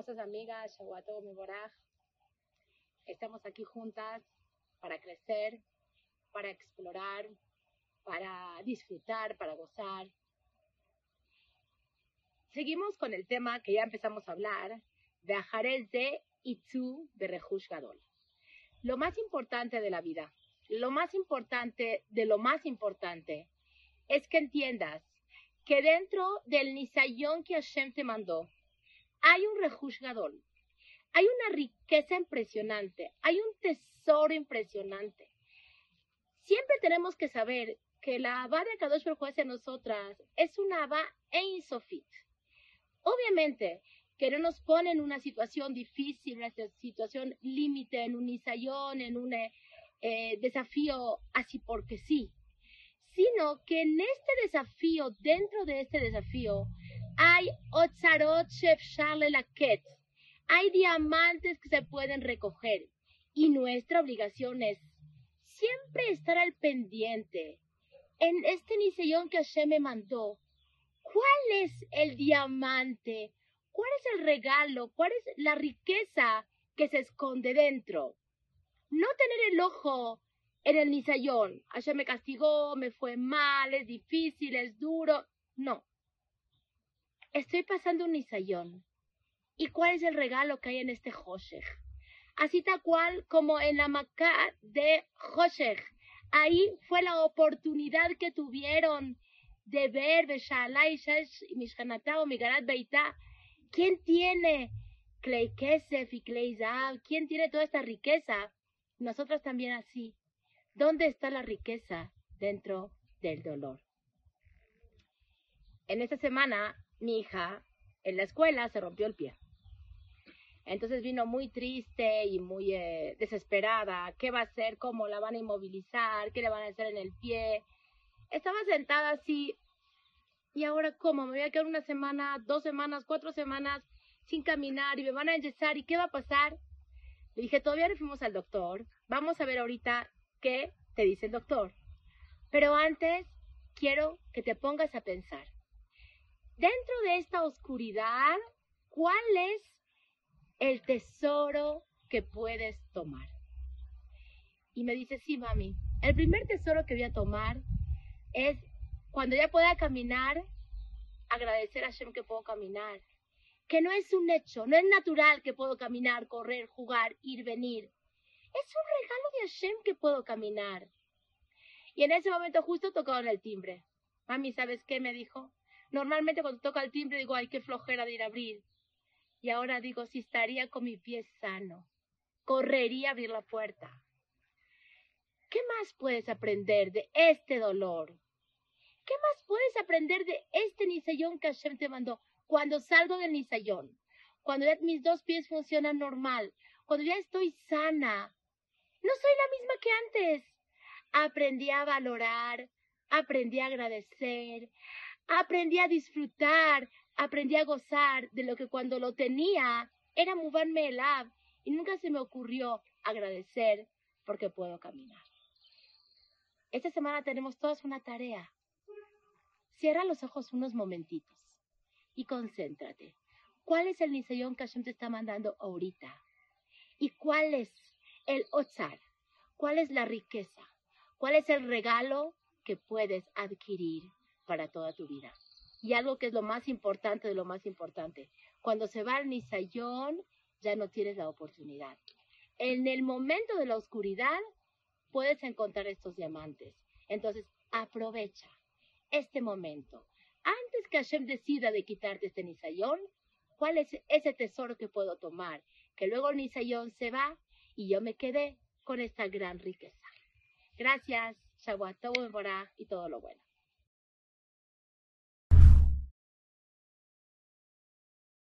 hermosas amigas, Shawato Meboraj. Estamos aquí juntas para crecer, para explorar, para disfrutar, para gozar. Seguimos con el tema que ya empezamos a hablar, de Ajarez de Itzu de Rehush Gadol. Lo más importante de la vida, lo más importante de lo más importante, es que entiendas que dentro del Nisayón que Hashem te mandó, hay un Rehush Gadol, hay una riqueza impresionante, hay un tesoro impresionante. Siempre tenemos que saber que la Abba de Kadosh Baruj hacia nosotras es una Abba en Sofit. Obviamente que no nos pone en una situación difícil, una situación límite, en un isayón, en un eh, desafío así porque sí, sino que en este desafío, dentro de este desafío, hay otzarot laket, hay diamantes que se pueden recoger y nuestra obligación es siempre estar al pendiente. En este nisayón que Hashem me mandó, ¿cuál es el diamante? ¿Cuál es el regalo? ¿Cuál es la riqueza que se esconde dentro? No tener el ojo en el nisayón. Hashem me castigó, me fue mal, es difícil, es duro. No. Estoy pasando un nisayón. ¿Y cuál es el regalo que hay en este Hoshech? Así tal cual como en la Maca de Hoshech. Ahí fue la oportunidad que tuvieron de ver Beita. ¿Quién tiene Klei Kesef y Klei ¿Quién tiene toda esta riqueza? Nosotros también así. ¿Dónde está la riqueza dentro del dolor? En esta semana, mi hija en la escuela se rompió el pie. Entonces vino muy triste y muy eh, desesperada. ¿Qué va a hacer? ¿Cómo la van a inmovilizar? ¿Qué le van a hacer en el pie? Estaba sentada así. ¿Y ahora cómo? Me voy a quedar una semana, dos semanas, cuatro semanas sin caminar y me van a enyesar. ¿Y qué va a pasar? Le dije, todavía no fuimos al doctor. Vamos a ver ahorita qué te dice el doctor. Pero antes quiero que te pongas a pensar. Dentro de esta oscuridad, ¿cuál es el tesoro que puedes tomar. Y me dice, sí, mami, el primer tesoro que voy a tomar es cuando ya pueda caminar, agradecer a Hashem que puedo caminar. Que no es un hecho, no es natural que puedo caminar, correr, jugar, ir, venir. Es un regalo de Hashem que puedo caminar. Y en ese momento justo en el timbre. Mami, ¿sabes qué me dijo? Normalmente cuando toca el timbre digo, ay, qué flojera de ir a abrir. Y ahora digo, si estaría con mi pie sano, correría a abrir la puerta. ¿Qué más puedes aprender de este dolor? ¿Qué más puedes aprender de este nisayón que Hashem te mandó? Cuando salgo del nisayón, cuando ya mis dos pies funcionan normal, cuando ya estoy sana, no soy la misma que antes. Aprendí a valorar, aprendí a agradecer, aprendí a disfrutar, aprendí a gozar de lo que cuando lo tenía era moverme el ab y nunca se me ocurrió agradecer porque puedo caminar. Esta semana tenemos todas una tarea. Cierra los ojos unos momentitos y concéntrate. ¿Cuál es el nisayón que Hashem te está mandando ahorita? ¿Y cuál es el otzar? ¿Cuál es la riqueza? ¿Cuál es el regalo que puedes adquirir para toda tu vida? Y algo que es lo más importante de lo más importante, cuando se va al nisayón, ya no tienes la oportunidad. En el momento de la oscuridad, puedes encontrar estos diamantes. Entonces, aprovecha este momento. Antes que Hashem decida de quitarte este nisayón, ¿cuál es ese tesoro que puedo tomar? Que luego el nisayón se va y yo me quedé con esta gran riqueza. Gracias, Shavuot y todo lo bueno.